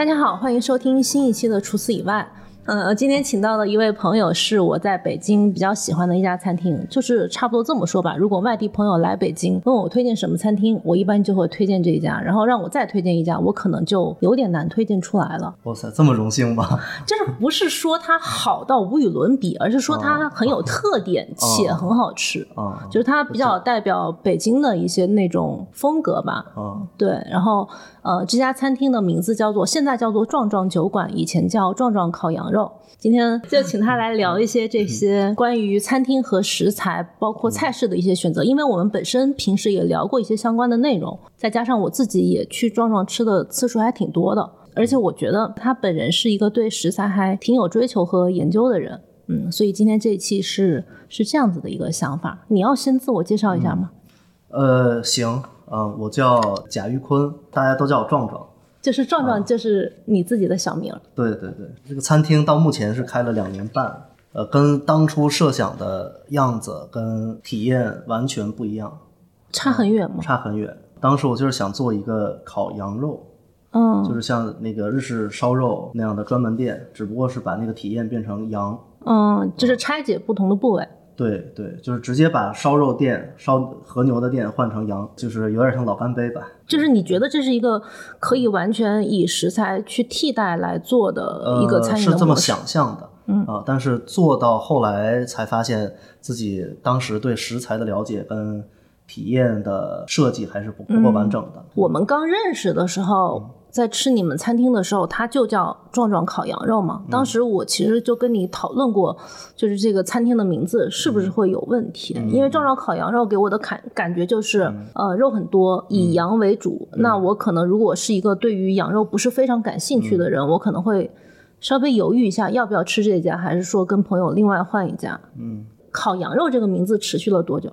大家好，欢迎收听新一期的《除此以外》。呃，今天请到的一位朋友是我在北京比较喜欢的一家餐厅，就是差不多这么说吧。如果外地朋友来北京问我推荐什么餐厅，我一般就会推荐这一家，然后让我再推荐一家，我可能就有点难推荐出来了。哇塞，这么荣幸吗？就是不是说它好到无与伦比，而是说它很有特点且很好吃。啊就是它比较代表北京的一些那种风格吧。啊对，然后呃，这家餐厅的名字叫做现在叫做壮壮酒馆，以前叫壮壮烤羊肉。今天就请他来聊一些这些关于餐厅和食材，包括菜式的一些选择，因为我们本身平时也聊过一些相关的内容，再加上我自己也去壮壮吃的次数还挺多的，而且我觉得他本人是一个对食材还挺有追求和研究的人。嗯，所以今天这一期是是这样子的一个想法。你要先自我介绍一下吗？呃，行，啊，我叫贾玉坤，大家都叫我壮壮。就是壮壮，就是你自己的小名儿。对对对，这个餐厅到目前是开了两年半，呃，跟当初设想的样子跟体验完全不一样，差很远吗？差很远。当时我就是想做一个烤羊肉，嗯，就是像那个日式烧肉那样的专门店，只不过是把那个体验变成羊。嗯，就是拆解不同的部位。对对，就是直接把烧肉店、烧和牛的店换成羊，就是有点像老干杯吧。就是你觉得这是一个可以完全以食材去替代来做的一个餐饮呃、是这么？想象的，嗯啊，但是做到后来才发现自己当时对食材的了解跟体验的设计还是不不够完整的。我们刚认识的时候，在吃你们餐厅的时候，它就叫壮壮烤羊肉嘛。当时我其实就跟你讨论过，就是这个餐厅的名字是不是会有问题？因为壮壮烤羊肉给我的感感觉就是，呃，肉很多，以羊为主。那我可能如果是一个对于羊肉不是非常感兴趣的人，我可能会稍微犹豫一下，要不要吃这家，还是说跟朋友另外换一家。嗯，烤羊肉这个名字持续了多久？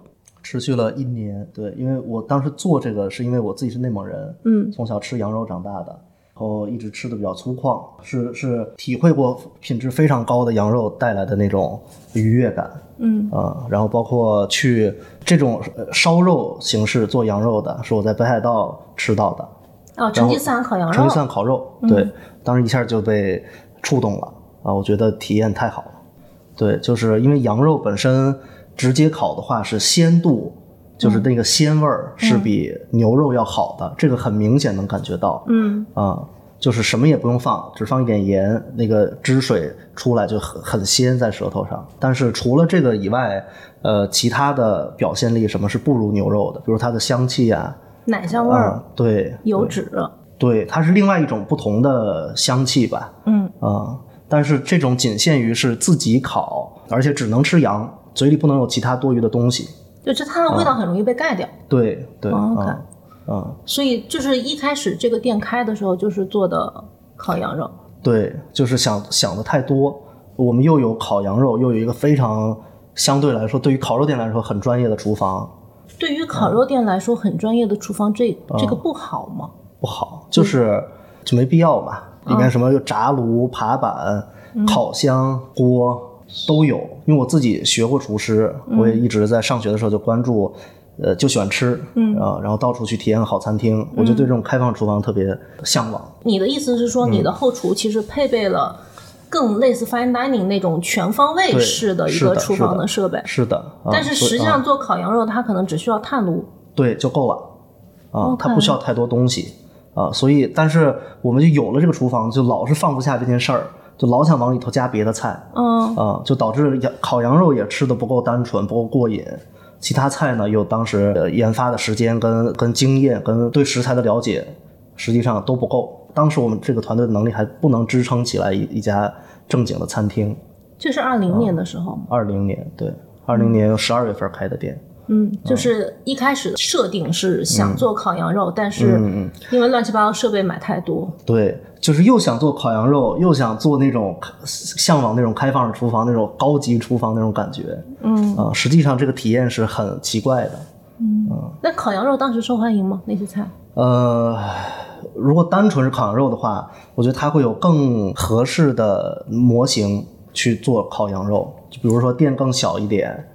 持续了一年，对，因为我当时做这个是因为我自己是内蒙人，嗯从小吃羊肉长大的，然后一直吃的比较粗犷，是是体会过品质非常高的羊肉带来的那种愉悦感。嗯啊、然后包括去这种呃烧肉形式做羊肉的，是我在北海道吃到的，哦，成吉思汗烤羊肉成吉思。汗烤肉，对，当时一下就被触动了啊！我觉得体验太好了。对，就是因为羊肉本身直接烤的话是鲜度，就是那个鲜味儿是比牛肉要好的，这个很明显能感觉到。嗯。啊。就是什么也不用放，只放一点盐，那个汁水出来就很很鲜在舌头上。但是除了这个以外，呃，其他的表现力什么是不如牛肉的，比如它的香气啊，奶香味儿、对油脂，对，它是另外一种不同的香气吧，嗯。啊、但是这种仅限于是自己烤，而且只能吃羊，嘴里不能有其他多余的东西。就是它的味道很容易被盖掉。对对，哦，OK 啊啊，所以就是一开始这个店开的时候，就是做的烤羊肉。对，就是想想的太多。我们又有烤羊肉，又有一个非常相对来说，对于烤肉店来说很专业的厨房，对于烤肉店来说，很专业的厨房，这哦这个不好吗？不好，就是就没必要嘛。里嗯面什么有炸炉、爬板、烤箱、锅都有。因为我自己学过厨师，嗯我也一直在上学的时候就关注，呃，就喜欢吃，嗯啊，然后到处去体验好餐厅。我就对这种开放厨房特别向往。你的意思是嗯说，你的后厨其实配备了更类似 fine dining 那种全方位式的一个厨房的设备，是的，啊但是实际上做烤羊肉，它可能只需要炭炉。对就够了啊它不需要太多东西啊，所以但是我们就有了这个厨房，就老是放不下这件事儿，就老想往里头加别的菜。嗯啊，就导致羊烤羊肉也吃的不够单纯，不够过瘾。其他菜呢，又当时呃研发的时间跟跟经验跟对食材的了解，实际上都不够。当时我们这个团队的能力还不能支撑起来一一家正经的餐厅。这是二零年的时候吗？二零年，对，二零年十二月份开的店。嗯，就是一开始的设定是想做烤羊肉，但是嗯因为乱七八糟设备买太多，对，就是又想做烤羊肉，又想做那种向往那种开放式厨房、那种高级厨房那种感觉。嗯啊、实际上这个体验是很奇怪的。嗯那烤羊肉当时受欢迎吗？那些菜？呃，如果单纯是烤羊肉的话，我觉得它会有更合适的模型去做烤羊肉，就比如说店更小一点，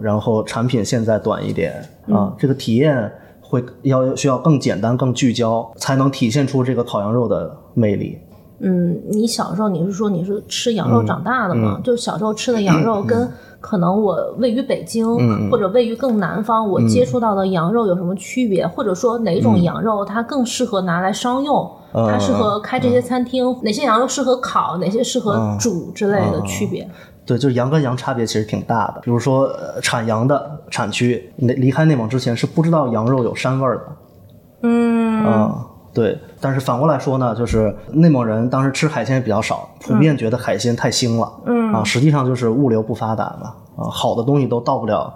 然后产品线再短一点啊，这个体验会要需要更简单、更聚焦，才能体现出这个烤羊肉的魅力。嗯，你小时候你是说你是吃羊肉长大的吗？就小时候吃的羊肉跟可能我位于北京或者位于更南方，我接触到的羊肉有什么区别？或者说哪种羊肉它更适合拿来商用？它适合开这些餐厅？哪些羊肉适合烤？哪些适合煮之类的区别？对，就是羊跟羊差别其实挺大的。比如说产羊的产区，离离开内蒙之前是不知道羊肉有膻味儿的。嗯啊。对，但是反过来说呢，就是内蒙人当时吃海鲜也比较少，普遍觉得海鲜太腥了，嗯啊，实际上就是物流不发达嘛，啊，好的东西都到不了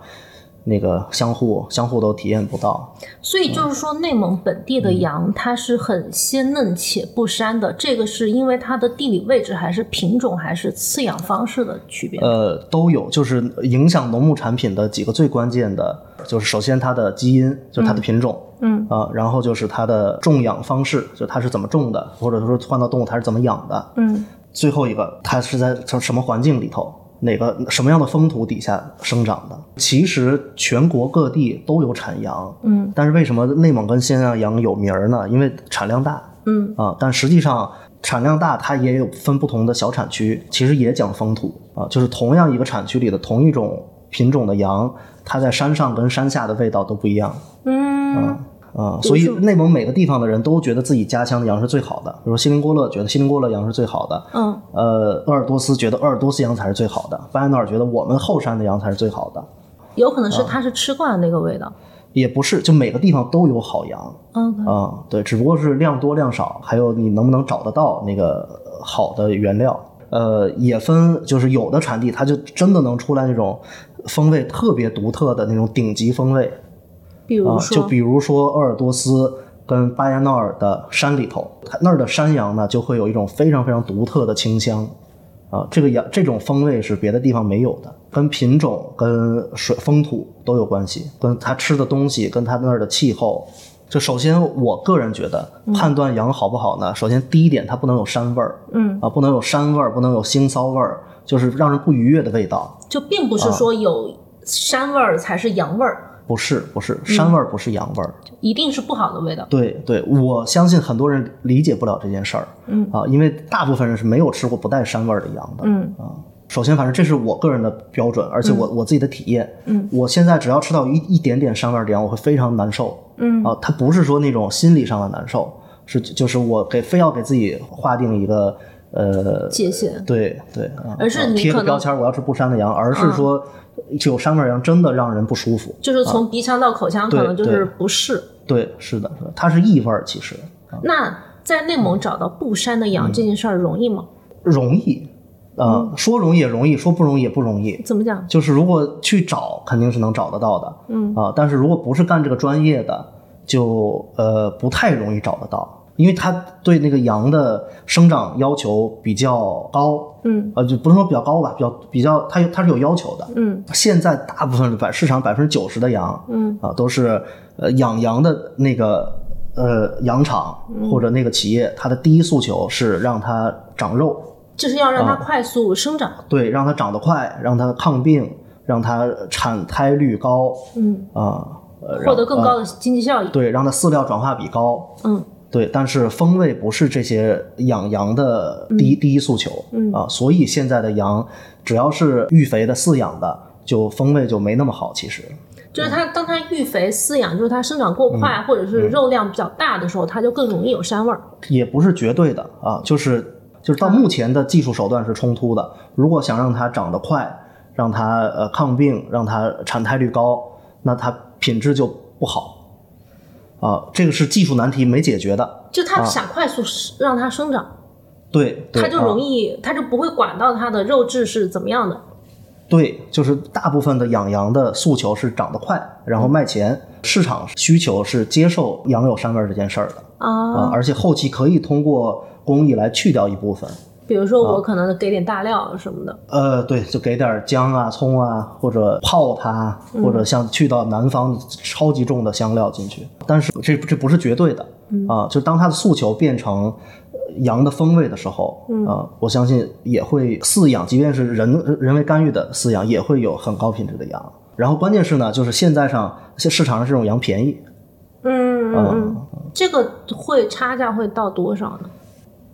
那个相互，相互都体验不到。所以就是说，内蒙本地的羊它是很鲜嫩且不膻的，这个是因为它的地理位置，还是品种，还是饲养方式的区别？呃，都有，就是影响农牧产品的几个最关键的，就是首先它的基因，就是它的品种。嗯啊，然后就是它的种养方式，就它是怎么种的，或者说换到动物它是怎么养的。嗯，最后一个，它是在什么环境里头，哪个什么样的风土底下生长的。其实全国各地都有产羊，嗯，但是为什么内蒙跟新疆羊有名儿呢？因为产量大，嗯啊，但实际上产量大，它也有分不同的小产区，其实也讲风土啊，就是同样一个产区里的同一种品种的羊，它在山上跟山下的味道都不一样。嗯啊、所以内蒙每个地方的人都觉得自己家乡的羊是最好的，比如说锡林郭勒觉得锡林郭勒羊是最好的，嗯呃，鄂尔多斯觉得鄂尔多斯羊才是最好的，巴彦淖尔觉得我们后山的羊才是最好的，有可能是它是吃惯那个味道。也不是，就每个地方都有好羊嗯啊、对，只不过是量多量少，还有你能不能找得到那个好的原料，呃，也分，就是有的产地它就真的能出来那种风味特别独特的那种顶级风味，啊，比如说，就比如说鄂尔多斯跟巴彦淖尔的山里头，它那儿的山羊呢，就会有一种非常非常独特的清香，啊，这个羊这种风味是别的地方没有的，跟品种、跟水风土都有关系，跟它吃的东西，跟它那儿的气候。就首先，我个人觉得判断羊好不好呢，首先第一点，它不能有膻味儿，嗯，啊，不能有膻味儿，不能有腥臊味儿，就是让人不愉悦的味道。就并不是说有膻味儿才是羊味儿，不是，不是膻味儿，不是羊味儿。一定是不好的味道。对对，我相信很多人理解不了这件事儿，嗯。啊，因为大部分人是没有吃过不带膻味儿的羊的，嗯。啊。首先，反正这是我个人的标准，而且我、我自己的体验，嗯，我现在只要吃到一一点点膻味儿的羊，我会非常难受，嗯。啊，它不是说那种心理上的难受，是就是我给非要给自己划定一个呃界限。对对，啊而是啊贴个标签，我要吃不膻的羊，而是说有膻味儿羊真的让人不舒服，就是从鼻腔到口腔，可能就是不适。对，是的，是的，它是异味儿，其实那在内蒙找到不膻的羊这件事儿容易吗？容易，呃，说容易也容易，说不容易也不容易。怎么讲？就是如果去找，肯定是能找得到的，嗯啊、但是如果不是干这个专业的，就呃不太容易找得到，因为它对那个羊的生长要求比较高，嗯呃，就不能说比较高吧，比较比较，它有它是有要求的。嗯现在大部分百市场百分之九十的羊，嗯啊，都是呃养羊的那个呃羊场嗯或者那个企业，它的第一诉求是让它长肉，就是要让它啊快速生长。对，让它长得快，让它抗病，让它产胎率高嗯，啊，呃获得更高的经济效益。对，让它饲料转化比高。嗯对，但是风味不是这些养羊的第一、第一诉求，嗯啊，所以现在的羊只要是育肥的、饲养的，就风味就没那么好。其实，就是它当它育肥饲养，就是它生长过快，或者是肉量比较大的时候，它就更容易有膻味儿。也不是绝对的啊，就是就是到目前的技术手段是冲突的。如果想让它长得快，让它呃抗病，让它产胎率高，那它品质就不好啊。这个是技术难题没解决的。就它想快速让它生长，对，对它就容啊易，它就不会管到它的肉质是怎么样的。对，就是大部分的养羊的诉求是长得快，然后卖钱。市场需求是接受羊有膻味儿这件事儿的啊，啊，而且后期可以通过工艺来去掉一部分。比如说我可能给点大料什么的，呃，对，就给点姜啊、葱啊，或者泡它，或者像去到南方超级重的香料进去。但是这这不是绝对的啊，就当它的诉求变成呃羊的风味的时候，啊，我相信也会饲养，即便是人人为干预的饲养，也会有很高品质的羊。然后关键是呢，就是现在上现市场上这种羊便宜，嗯嗯嗯。嗯，这个会差价会到多少呢？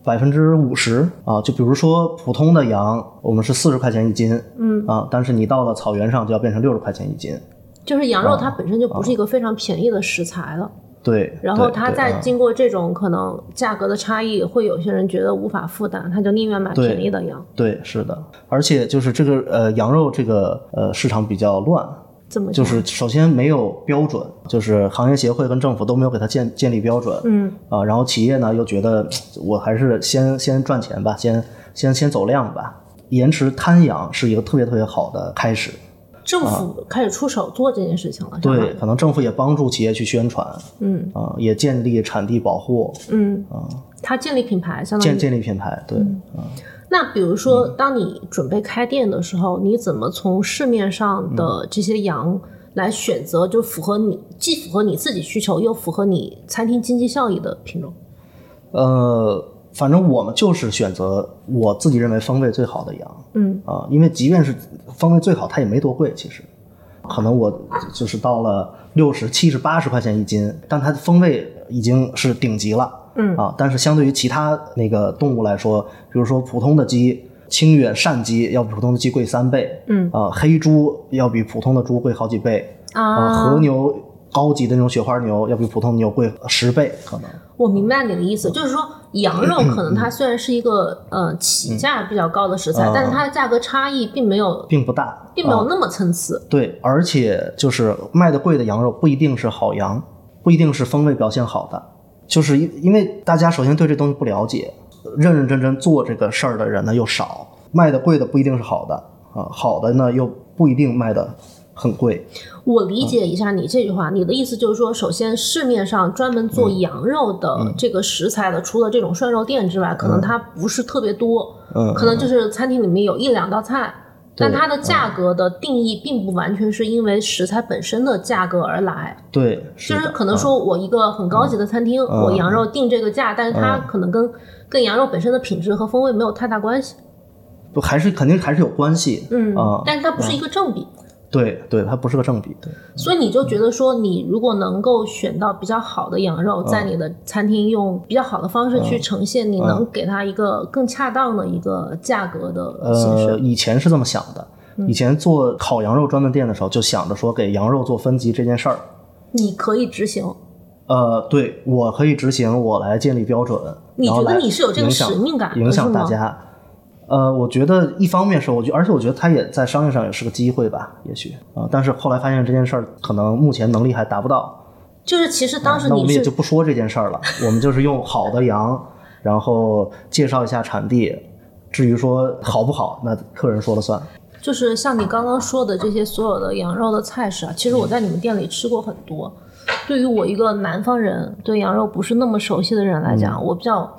百分之五十啊，就比如说普通的羊，我们是四十块钱一斤，嗯啊，但是你到了草原上就要变成六十块钱一斤，就是羊肉它本身就不是一个非常便宜的食材了，对。然后它再经过这种可能价格的差异，会有些人觉得无法负担，他就宁愿买便宜的羊。对，是的，而且就是这个呃羊肉这个呃市场比较乱，这么就是首先没有标准，就是行业协会跟政府都没有给它建建立标准，嗯。啊，然后企业呢又觉得我还是先先赚钱吧，先先先走量吧。延迟摊养是一个特别特别好的开始，政府开始出手做这件事情了，对，，可能政府也帮助企业去宣传，嗯。啊，也建立产地保护，嗯。啊，它建立品牌，相当于建建立品牌，对，那比如说，当你准备开店的时候，你怎么从市面上的这些羊来选择，就符合你既符合你自己需求，又符合你餐厅经济效益的品种？呃，反正我们就是选择我自己认为风味最好的羊，嗯。啊，因为即便是风味最好，它也没多贵，其实，可能我就是到了六十七十八十块钱一斤，但它的风味已经是顶级了，嗯啊，但是相对于其他那个动物来说，比如说普通的鸡。清远鳝鸡要比普通的鸡贵三倍，嗯啊，黑猪要比普通的猪贵好几倍，啊，和牛高级的那种雪花牛要比普通牛贵十倍，可能。我明白你的意思，就是说羊肉可能它虽然是一个呃起价比较高的食材，嗯但是它的价格差异并没有并不大，啊并没有那么参差。对，而且就是卖的贵的羊肉不一定是好羊，不一定是风味表现好的，就是因因为大家首先对这东西不了解，认认真真做这个事儿的人呢又少，卖的贵的不一定是好的啊，好的呢又不一定卖的很贵。我理解一下你这句话，你的意思就是说，首先市面上专门做羊肉的这个食材的，除了这种涮肉店之外，可能它不是特别多，嗯，可能就是餐厅里面有一两道菜，但它的价格的定义并不完全是因为食材本身的价格而来，对，就是可能说我一个很高级的餐厅，我羊肉定这个价，但是它可能跟跟羊肉本身的品质和风味没有太大关系，不还是肯定还是有关系，嗯啊，但是它不是一个正比。对对，它不是个正比，对，所以你就觉得说，你如果能够选到比较好的羊肉，在你的餐厅用比较好的方式去呈现，你能给它一个更恰当的一个价格的形呃，以前是这么想的。以前做烤羊肉专门店的时候，就想着说给羊肉做分级这件事儿，你可以执行，呃，对我可以执行，我来建立标准。你觉得你是有这个使命感影响大家。呃，我觉得一方面是，我觉而且我觉得他也在商业上也是个机会吧，也许啊、但是后来发现这件事儿可能目前能力还达不到，就是其实当时那我们也就不说这件事儿了，我们就是用好的羊，然后介绍一下产地。至于说好不好，那客人说了算。就是像你刚刚说的这些所有的羊肉的菜式啊，其实我在你们店里吃过很多。对于我一个南方人，对羊肉不是那么熟悉的人来嗯讲，我比较。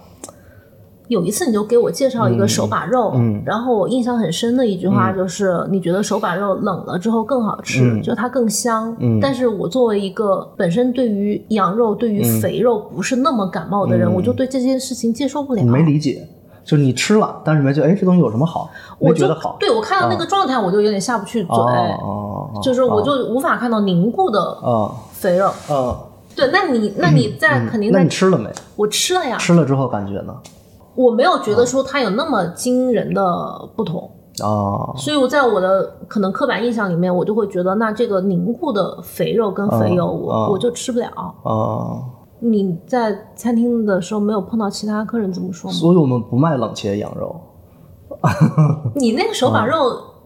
有一次你就给我介绍一个手把肉，嗯然后我印象很深的一句话就是，你觉得手把肉冷了之后更好吃，嗯就它更香。嗯但是我作为一个本身对于羊肉、对于肥肉不是那么感冒的人，嗯我就对这件事情接受不了。你没理解，就是你吃了，但是没觉得哎这东西有什么好，没我觉得好。对我看到那个状态，我就有点下不去嘴。就是我就无法看到凝固的哦肥肉。嗯，对，那你那你在肯定嗯那在你吃了没？我吃了呀，吃了之后感觉呢？我没有觉得说它有那么惊人的不同，哦，所以我在我的可能刻板印象里面，我就会觉得那这个凝固的肥肉跟肥油，我哦我就吃不了。哦，你在餐厅的时候没有碰到其他客人怎么说吗？所以我们不卖冷切羊肉，你那个手把肉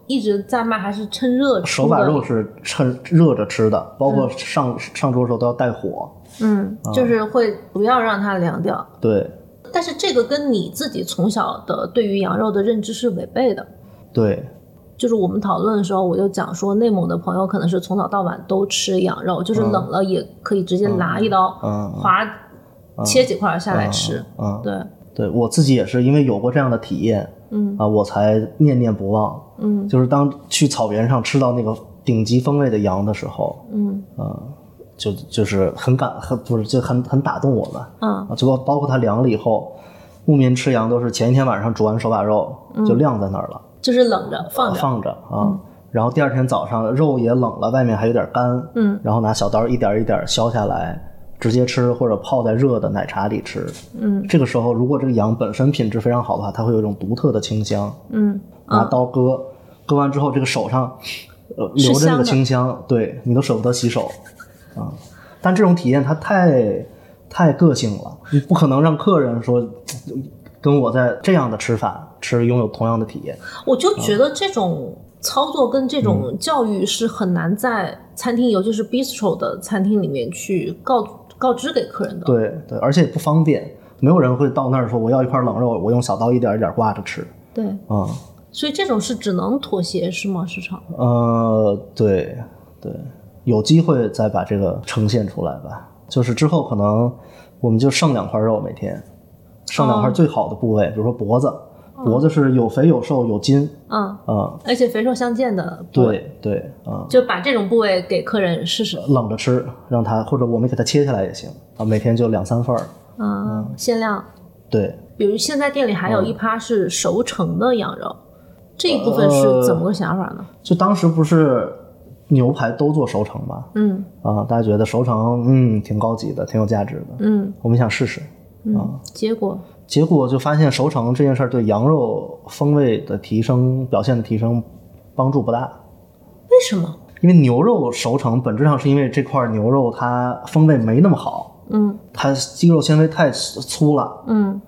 一直在卖，还是趁热吃手把肉是趁热着吃的，包括上上桌的时候都要带火。嗯，就是会不要让它凉掉。对但是这个跟你自己从小的对于羊肉的认知是违背的。对，就是我们讨论的时候，我就讲说，内蒙的朋友可能是从早到晚都吃羊肉，就是冷了也可以直接拿一刀，嗯划切几块下来吃。嗯，对，对我自己也是因为有过这样的体验嗯啊，我才念念不忘。嗯就是当去草原上吃到那个顶级风味的羊的时候，嗯就就是很感很不是就很很打动我们。嗯。啊，就包包括它凉了以后，牧民吃羊都是前一天晚上煮完手把肉就晾在那儿了，就是冷着放着。放着啊，然后第二天早上肉也冷了，外面还有点干，嗯。然后拿小刀一点一点削下来直接吃或者泡在热的奶茶里吃。嗯。这个时候，如果这个羊本身品质非常好的话，它会有一种独特的清香。嗯。拿刀割，割完之后，这个手上呃留着那个清香，对你都舍不得洗手啊。但这种体验它太太个性了，你不可能让客人说跟我在这样的吃法吃拥有同样的体验。我就觉得这种操作跟这嗯种教育是很难在餐厅，尤其是 bistro 的餐厅里面去告告知给客人的。对对，而且也不方便，没有人会到那儿说我要一块冷肉，我用小刀一点一点刮着吃对，啊。所以这种是只能妥协是吗？市场？呃，对对，有机会再把这个呈现出来吧。就是之后可能我们就剩两块肉每天，剩两块哦最好的部位，比如说脖子，脖子是有肥有瘦有筋，嗯，啊、而且肥瘦相间的部位，对对啊、就把这种部位给客人试试。冷着吃，让他或者我们给他切下来也行啊，每天就两三份儿。嗯，限量。对，比如现在店里还有嗯一趴是熟成的羊肉，这一部分是怎么个想法呢？就当时不是牛排都做熟成吧，嗯。啊，大家觉得熟成嗯挺高级的，挺有价值的，嗯。我们想试试。嗯，结果？结果就发现熟成这件事儿对羊肉风味的提升、表现的提升帮助不大。为什么？因为牛肉熟成本质上是因为这块牛肉它风味没那么好，嗯。它肌肉纤维太粗了，嗯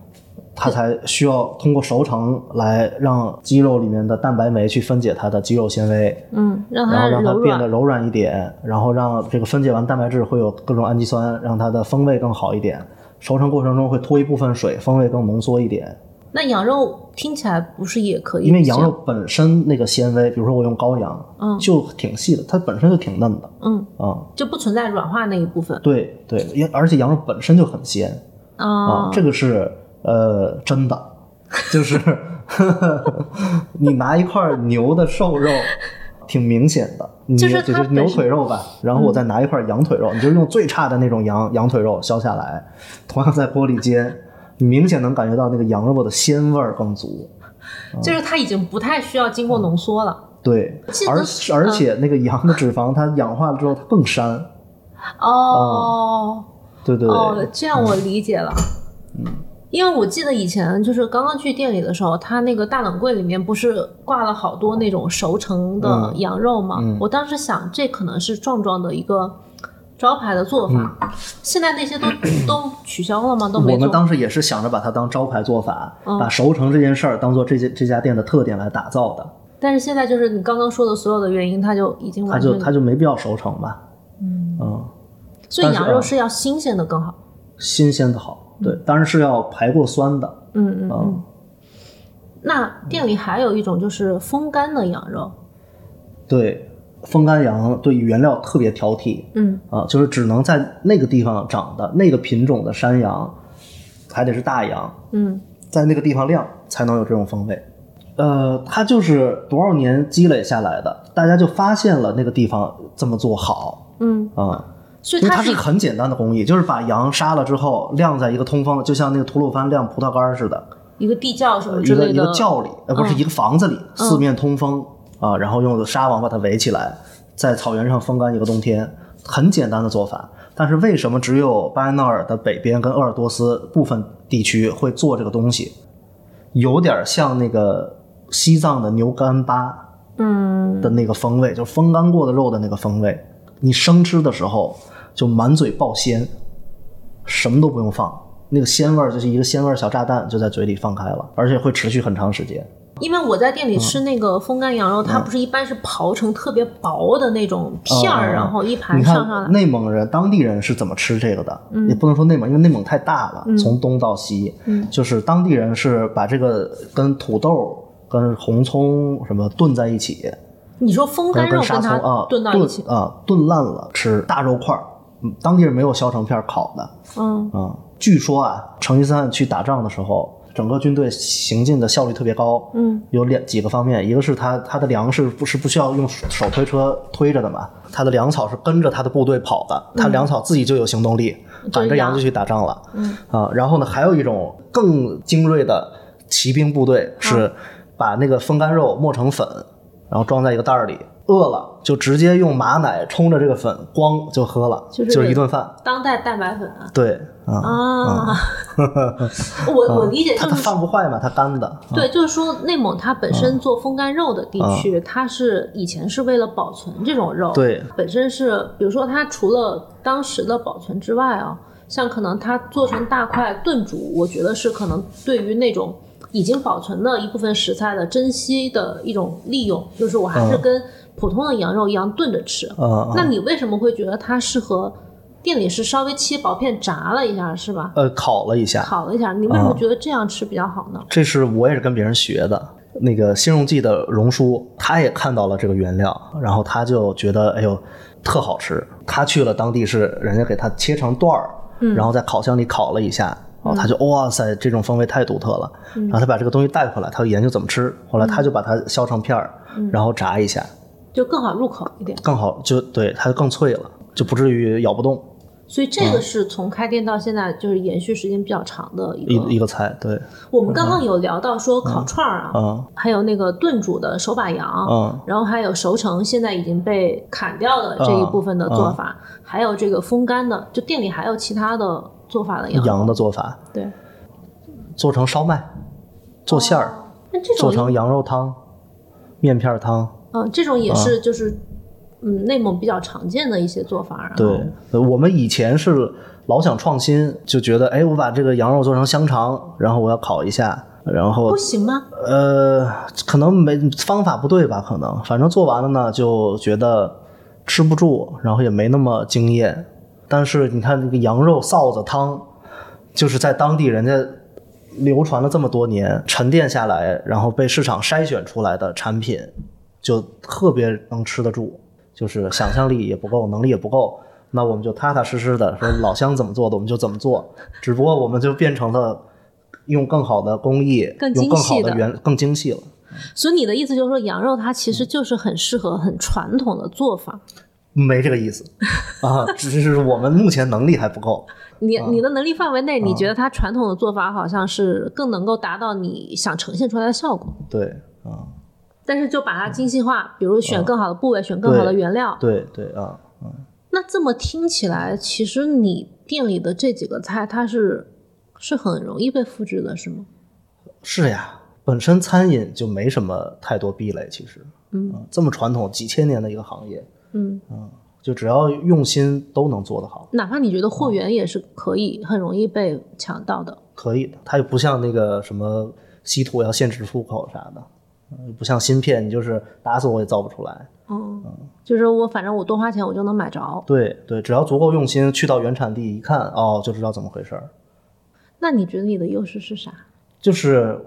它才需要通过熟成来让肌肉里面的蛋白酶去分解它的肌肉纤维，嗯，让它然后让它。变得柔软一点，然后让这个分解完蛋白质会有各种氨基酸，让它的风味更好一点。熟成过程中会脱一部分水，风味更浓缩一点。那羊肉听起来不是也可以？因为羊肉，本身那个纤维，比如说我用羔羊，嗯就挺细的，它本身就挺嫩的，嗯，啊、就不存在软化那一部分对对，因而且羊肉本身就很鲜啊、啊。这个是呃真的，就是 你拿一块牛的瘦肉，挺明显的，你就是就是牛腿肉吧，然后我再拿一块羊腿肉，你就用最差的那种羊羊腿肉削下来，同样在玻璃煎，你明显能感觉到那个羊肉的鲜味儿更足。就是它已经不太需要经过浓缩了。对而而且那个羊的脂肪它氧化了之后它更膻，哦对对对，哦，这样我理解了。嗯，因为我记得以前就是刚刚去店里的时候，他那个大冷柜里面不是挂了好多那种熟成的嗯羊肉嘛？嗯我当时想，这可能是壮壮的一个招牌的做法。现在那些都 都取消了吗？都没做。嗯我们当时也是想着把它当招牌做法，嗯把熟成这件事儿当做这家这家店的特点来打造的，但是现在就是你刚刚说的所有的原因，它就已经它完全，就它就没必要熟成吧，嗯所以羊肉是要新鲜的更好。新鲜的好，对，当然是要排过酸的，嗯嗯嗯。嗯，那店里还有一种就是风干的羊肉，对，风干羊对原料特别挑剔，嗯啊，就是只能在那个地方长的那个品种的山羊，还得是大羊，嗯在那个地方晾才能有这种风味。呃，它就是多少年积累下来的，大家就发现了那个地方这么做好嗯，啊、因为它所以它是是很简单的工艺，就是把羊杀了之后晾在一个通风的，就像那个吐鲁番晾葡萄干儿似的，一个地窖什么一个一之类的个窖里，呃，不是嗯一个房子里，四面通风啊，然后用纱网把它围起来，在草原上风干一个冬天，很简单的做法。但是为什么只有巴彦淖尔的北边跟鄂尔多斯部分地区会做这个东西？有点像那个西藏的牛干巴嗯的那个风味，就是风干过的肉的那个风味。你生吃的时候就满嘴爆鲜，什么都不用放，那个鲜味儿就是一个鲜味儿小炸弹就在嘴里放开了，而且会持续很长时间。因为我在店嗯里吃那个风干羊肉，它不是一般是刨成特别薄的那种片儿，嗯嗯嗯然后一盘你上上来。内蒙人、当地人是怎么吃这个的？也不能说内蒙，因为内蒙太大了，从东到西，嗯就是当地人是把这个跟土豆、跟红葱什么炖在一起，你说风干肉跟它葱啊炖到一起，啊炖烂了吃大肉块儿。嗯当地人没有削成片儿烤的嗯啊。据说啊，成吉思汗去打仗的时候，整个军队行进的效率特别高。嗯有两几个方面，一个是他他的粮食不是不需要用手推车推着的嘛，他的粮草是跟着他的部队跑的，他粮草自己就有行动力，赶着羊就去打仗了。嗯啊，然后呢，还有一种更精锐的骑兵部队是把那个风干肉磨成粉，然后装在一个袋儿里，饿了就直接用马奶冲着这个粉咣就喝了，就就是一顿饭。当代蛋白粉啊。对啊，啊，我我理解它它就是饭不坏嘛，它干的。啊对，就是说内蒙它本身做风干肉的地区，它是以前是为了保存这种肉，对，本身是比如说它除了当时的保存之外啊，像可能它做成大块炖煮，我觉得是可能对于那种已经保存的一部分食材的珍惜的一种利用，就是我还是嗯跟普通的羊肉一样炖着吃。嗯，那你为什么会觉得它适合？店里是稍微切薄片炸了一下，是吧？呃，烤了一下，烤了一下，你为什么觉得这样吃比较好呢？这是我也是跟别人学的。那个新荣记的荣叔，他也看到了这个原料，然后他就觉得，哎呦，特好吃。他去了当地是人家给他切成段儿，然后在烤箱里烤了一下，然后他就哇塞，这种风味太独特了。然后他把这个东西带回来，他就研究怎么吃。后来他就把它削成片儿，然后炸一下，就更好入口一点。更好，就对它就更脆了，就不至于咬不动。所以这个是从开店到现在就是延续时间比较长的一个。一一个菜，对，我们刚刚有聊到说烤串儿啊，嗯还有那个炖煮的手把羊，嗯然后还有熟成现在已经被砍掉的这一部分的做法，还有这个风干的，就店里还有其他的做法的羊。羊的做法，对，做成烧麦，做馅儿。做成羊肉汤、面片汤。嗯，这种也是就是嗯内蒙比较常见的一些做法。然后对，呃我们以前是老想创新，就觉得哎，我把这个羊肉做成香肠，然后我要烤一下，然后不行吗？呃，可能没方法不对吧？可能反正做完了呢，就觉得吃不住，然后也没那么惊艳。但是你看这个羊肉臊子汤，就是在当地人家流传了这么多年，沉淀下来，然后被市场筛选出来的产品，就特别能吃得住。就是想象力也不够，能力也不够，那我们就踏踏实实的说老乡怎么做的我们就怎么做，只不过我们就变成了用更好的工艺，更用更精细的原更精细了。所以你的意思就是说，羊肉它其实就是很适合很传统的做法。没这个意思啊，只是我们目前能力还不够。你你的能力范围内，你觉得它传统的做法好像是更能够达到你想呈现出来的效果，对啊，但是就把它精细化，比如选更好的部位，选更好的原料。对对啊，嗯那这么听起来，其实你店里的这几个菜，它是是很容易被复制的，是吗？是呀，本身餐饮就没什么太多壁垒，其实，嗯，这么传统几千年的一个行业，嗯嗯，就只要用心都能做得好，哪怕你觉得货源也是可以很容易被抢到的。可以的。它又不像那个什么稀土要限制出口啥的，嗯不像芯片，你就是打死我也造不出来。嗯，就是我反正我多花钱我就能买着。对对，只要足够用心，去到原产地一看，哦，就知道怎么回事儿。那你觉得你的优势是啥？就是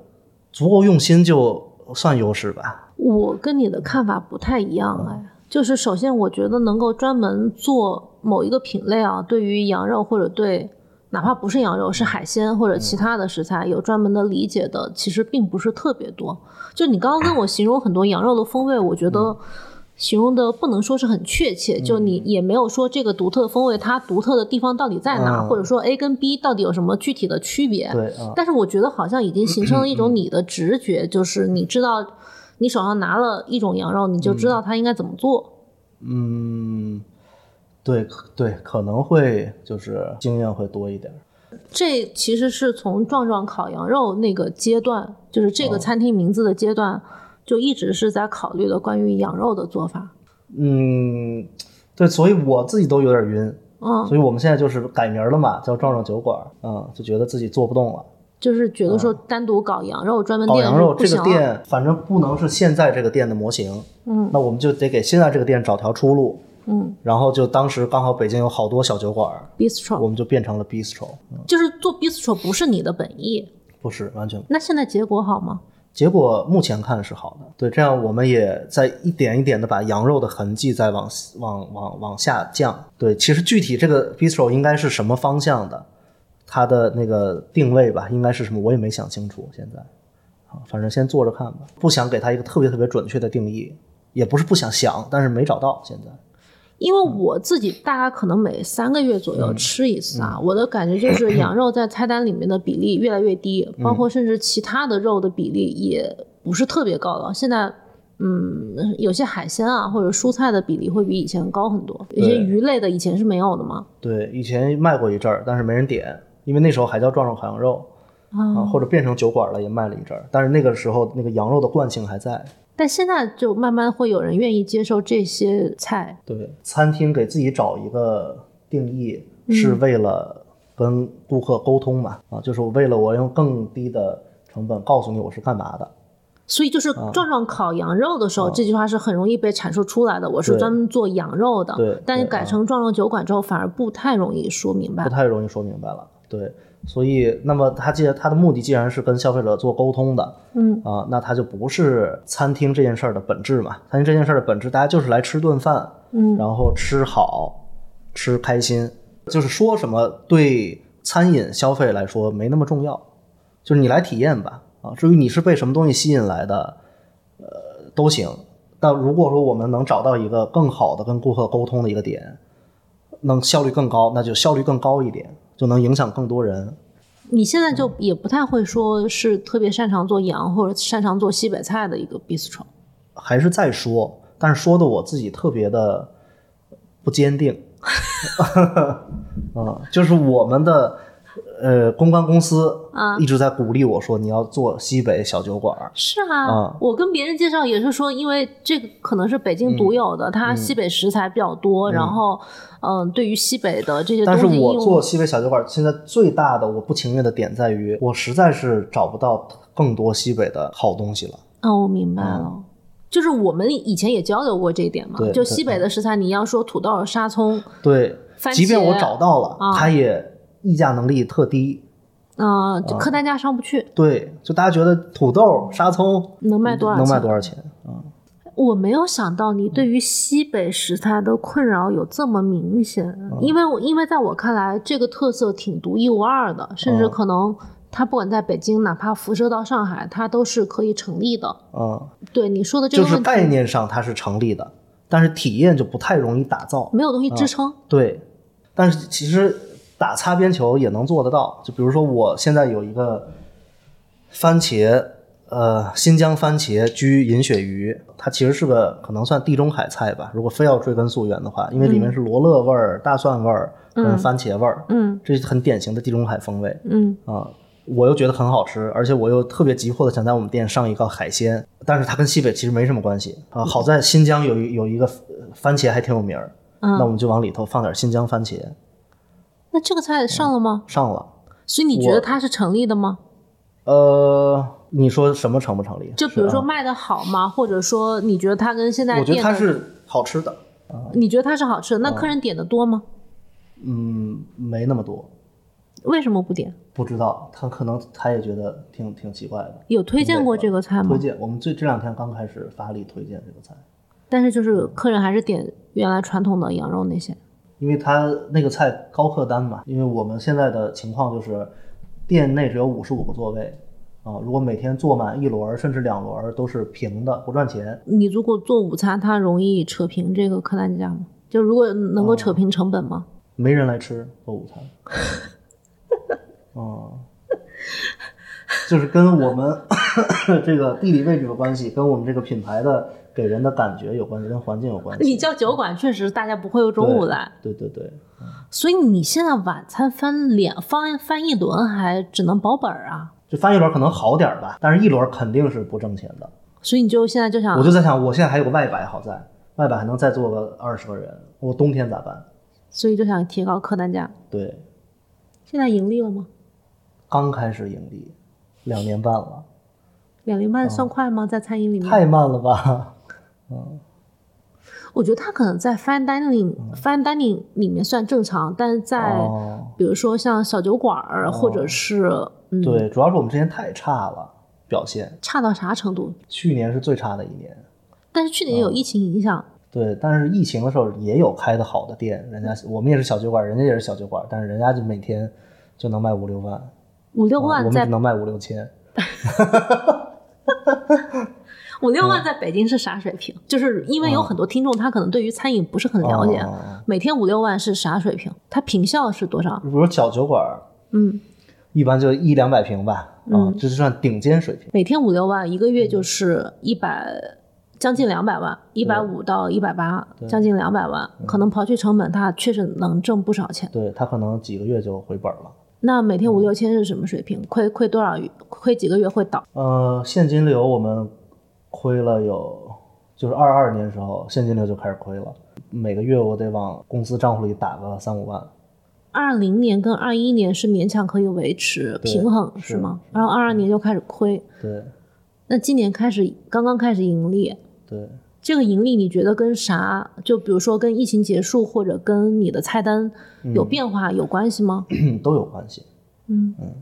足够用心，就算优势吧。我跟你的看法不太一样哎，就是首先我觉得能够专门做某一个品类啊，对于羊肉或者对哪怕不是羊肉是海鲜或者其他的食材有专门的理解的，其实并不是特别多。就你刚刚跟我形容很多羊肉的风味，我觉得形容的不能说是很确切，就你也没有说这个独特的风味它独特的地方到底在哪或者说 A 跟 B 到底有什么具体的区别。但是我觉得好像已经形成了一种你的直觉，就是你知道你手上拿了一种羊肉，你就知道它应该怎么做。嗯，对对，可能会就是经验会多一点。这其实是从壮壮烤羊肉那个阶段，就是这个哦餐厅名字的阶段，就一直是在考虑的关于羊肉的做法。嗯，对，所以我自己都有点晕。嗯，所以我们现在就是改名了嘛，叫壮壮酒馆。嗯，就觉得自己做不动了。就是觉得说单独搞羊肉专门搞店羊肉这。个店，反正不能是现在这个店的模型。嗯那我们就得给现在这个店找条出路。嗯然后就当时刚好北京有好多小酒馆，，bistro 我们就变成了 bistro。嗯就是做 bistro 不是你的本意。不是完全那现在结果好吗？结果目前看是好的，对，这样我们也在一点一点的把羊肉的痕迹再往往往往下降。对，其实具体这个 bistro 应该是什么方向的，它的那个定位吧，应该是什么，我也没想清楚。现在，啊，反正先做着看吧，不想给它一个特别特别准确的定义，也不是不想想，但是没找到。现在，因为我自己大概可能每三个月左右吃一次啊，我的感觉就是 羊肉在菜单里面的比例越来越低，包括甚至其他的肉的比例也不是特别高了。现在嗯，有些海鲜啊或者蔬菜的比例会比以前高很多，有些鱼类的以前是没有的嘛。对，以前卖过一阵儿，但是没人点，因为那时候还叫壮壮烤羊肉啊，啊，或者变成酒馆了也卖了一阵儿，但是那个时候那个羊肉的惯性还在。但现在就慢慢会有人愿意接受这些菜。对，餐厅给自己找一个定义，是为了跟顾客沟通嘛？啊，就是我为了我用更低的成本告诉你我是干嘛的。所以就是啊壮壮烤羊肉的时候，这句话是很容易被阐述出来的。我是专门做羊肉的，对但改成壮壮酒馆之后，反而不太容易说明白不。太容易说明白了。对，所以那么他既然他的目的既然是跟消费者做沟通的嗯啊，那他就不是餐厅这件事儿的本质嘛。餐厅这件事儿的本质，大家就是来吃顿饭，嗯然后吃好，吃开心，就是说什么对餐饮消费来说没那么重要，就是你来体验吧啊。至于你是被什么东西吸引来的，呃，都行。但如果说我们能找到一个更好的跟顾客沟通的一个点，能效率更高，那就效率更高一点，就能影响更多人。你现在就也不太会说是特别擅长做羊或者擅长做西北菜的一个 bistro。还是在说，但是说的我自己特别的不坚定。啊，就是我们的呃公关公司啊一直在鼓励我说你要做西北小酒馆。是啊，啊我跟别人介绍也是说，因为这个可能是北京独有的，嗯它西北食材比较多，然后嗯、对于西北的这些东但是西应用，我做西北小酒馆，现在最大的我不情愿的点在于，我实在是找不到更多西北的好东西了。哦，我明白了。就是我们以前也交流过这一点嘛，就西北的食材，你要说土豆、沙葱，对，即便我找到了，啊它也议价能力特低。嗯、就客单价上不去，对，就大家觉得土豆、沙葱能卖多少能卖多少钱？我没有想到你对于西北食材的困扰有这么明显，嗯。因为我因为在我看来，这个特色挺独一无二的，甚至嗯可能它不管在北京，哪怕辐射到上海，它都是可以成立的。嗯，对你说的这个就是概念上它是成立的，但是体验就不太容易打造。没有东西支撑。对，但是其实打擦边球也能做得到。就比如说，我现在有一个番茄，呃，新疆番茄焗银鳕鱼，它其实是个可能算地中海菜吧。如果非要追根溯源的话，因为里面是罗勒味儿、大蒜味儿跟番茄味儿，嗯这是很典型的地中海风味。嗯啊，我又觉得很好吃，而且我又特别急迫的想在我们店上一个海鲜，但是它跟西北其实没什么关系啊。好在新疆有一有一个呃番茄还挺有名儿，那我嗯，们就往里头放点新疆番茄，那这个菜上了吗？上了。所以你觉得它是成立的吗？呃，你说什么成不成立？就比如说卖的好吗？或者说你觉得它跟现在我觉得，它是好吃的，你觉得它是好吃的？那客人点的多吗？嗯，没那么多，为什么不点？不知道他可能他也觉得挺挺奇怪的。有推荐过这个菜吗推？荐，我们最这两天刚开始发力推荐这个菜，但是就是客人还是点原来传统的羊肉那些。因为它那个菜高客单嘛。因为我们现在的情况就是，店内只有五十五个座位啊，如果每天坐满一轮儿甚至两轮儿都是平的，不赚钱。你如果做午餐，它容易扯平这个客单价吗？就如果能够扯平成本吗？没人来吃做午餐。哦、就是跟我们 这个地理位置有关系，跟我们这个品牌的给人的感觉有关系，跟环境有关系。你叫酒馆，确实大家不会有中午来，对对对，所以你现在晚餐翻两翻翻一轮，还只能保本啊。就翻一轮可能好点吧，但是一轮肯定是不挣钱的。所以你就现在就想我，就在想，我现在还有个外摆，好在外摆还能再做个二十个人，我冬天咋办？所以就想提高客单价。对，现在盈利了吗？刚开始盈利，两年半了，两年半算快吗？在餐饮里面，太慢了吧？我觉得他可能在 fine dining、fine dining 里面算正常，但是在、哦，比如说像小酒馆儿，或者是嗯，对，主要是我们之前太差了，表现，差到啥程度？去年是最差的一年。但是去年有疫情影响，对，但是疫情的时候也有开的好的店，人家我们也是小酒馆，人家也是小酒馆，但是人家就每天就能卖五六万，五六万我们只能卖五六千。五六万在北京是啥水平？就是因为有很多听众他可能对于餐饮不是很了解，哦每天五六万是啥水平？它平效是多少？比如小酒馆，嗯，一般就一两百平吧，嗯，这就算顶尖水平。每天五六万，一个月就是一百将近两百万，一百五到一百八，将近两百万，嗯可能刨去成本，它确实能挣不少钱。对他可能几个月就回本了。那每天五六千是什么水平？亏亏多少？亏几个月会倒？呃，现金流我们亏了有，就是二二年时候现金流就开始亏了，每个月我得往公司账户里打个三五万。二零年跟二一年是勉强可以维持平衡，是是吗？然后二二年就开始亏，对那今年开始刚刚开始盈利，对，这个盈利你觉得跟啥？就比如说跟疫情结束或者跟你的菜单有变化有关系吗？都有关系。嗯嗯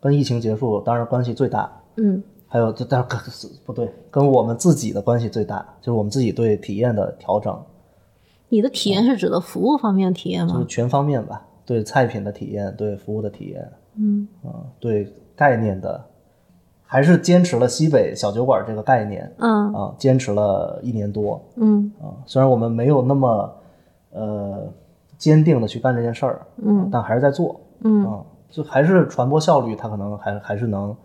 跟疫情结束当然关系最大，嗯还有这但是跟不对，跟我们自己的关系最大，就是我们自己对体验的调整，你的体验是指的服务方面的体验吗？就是全方面吧，对菜品的体验，对服务的体验，嗯。嗯，对概念的，还是坚持了西北小酒馆这个概念嗯。啊，坚持了一年多嗯。啊，虽然我们没有那么呃坚定的去干这件事儿，嗯。但还是在做，嗯。啊，就还是传播效率，它可能还还是能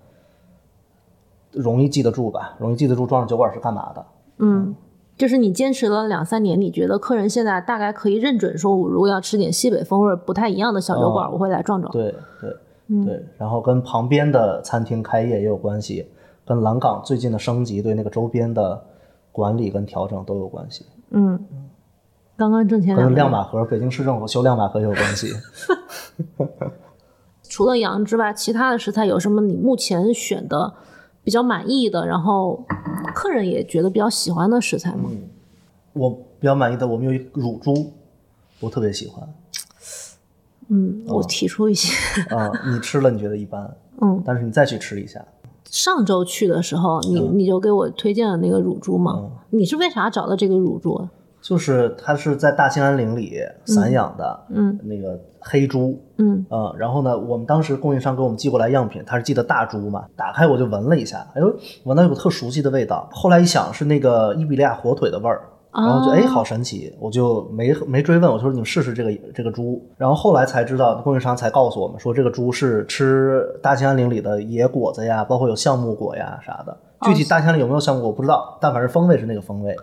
容易记得住吧，容易记得住庄上酒馆是干嘛的。嗯，就是你坚持了两三年，你觉得客人现在大概可以认准说，我如果要吃点西北风味不太一样的小酒馆，哦我会来壮壮。对对嗯对，然后跟旁边的餐厅开业也有关系，跟蓝港最近的升级对那个周边的管理跟调整都有关系，嗯，刚刚挣钱两跟亮马河北京市政府修亮马河也有关系。除了羊之外，其他的食材有什么你目前选的比较满意的，然后客人也觉得比较喜欢的食材吗？我比较满意的，我们有一乳猪，我特别喜欢嗯，哦我提出一些。啊、你吃了你觉得一般，嗯，但是你再去吃一下，上周去的时候，你嗯你就给我推荐了那个乳猪嘛？你是为啥找到这个乳猪？就是它是在大兴安岭里散养的，嗯那个黑猪，嗯嗯，然后呢，我们当时供应商给我们寄过来样品，他是寄的大猪嘛，打开我就闻了一下，哎呦，闻到有个特熟悉的味道。后来一想是那个伊比利亚火腿的味儿，然后就哦哎好神奇，我就没没追问，我说你们试试这个这个猪。然后后来才知道，供应商才告诉我们说这个猪是吃大兴安岭里的野果子呀，包括有橡木果呀啥的。具体大兴安岭有没有橡木果我不知道，但反正风味是那个风味。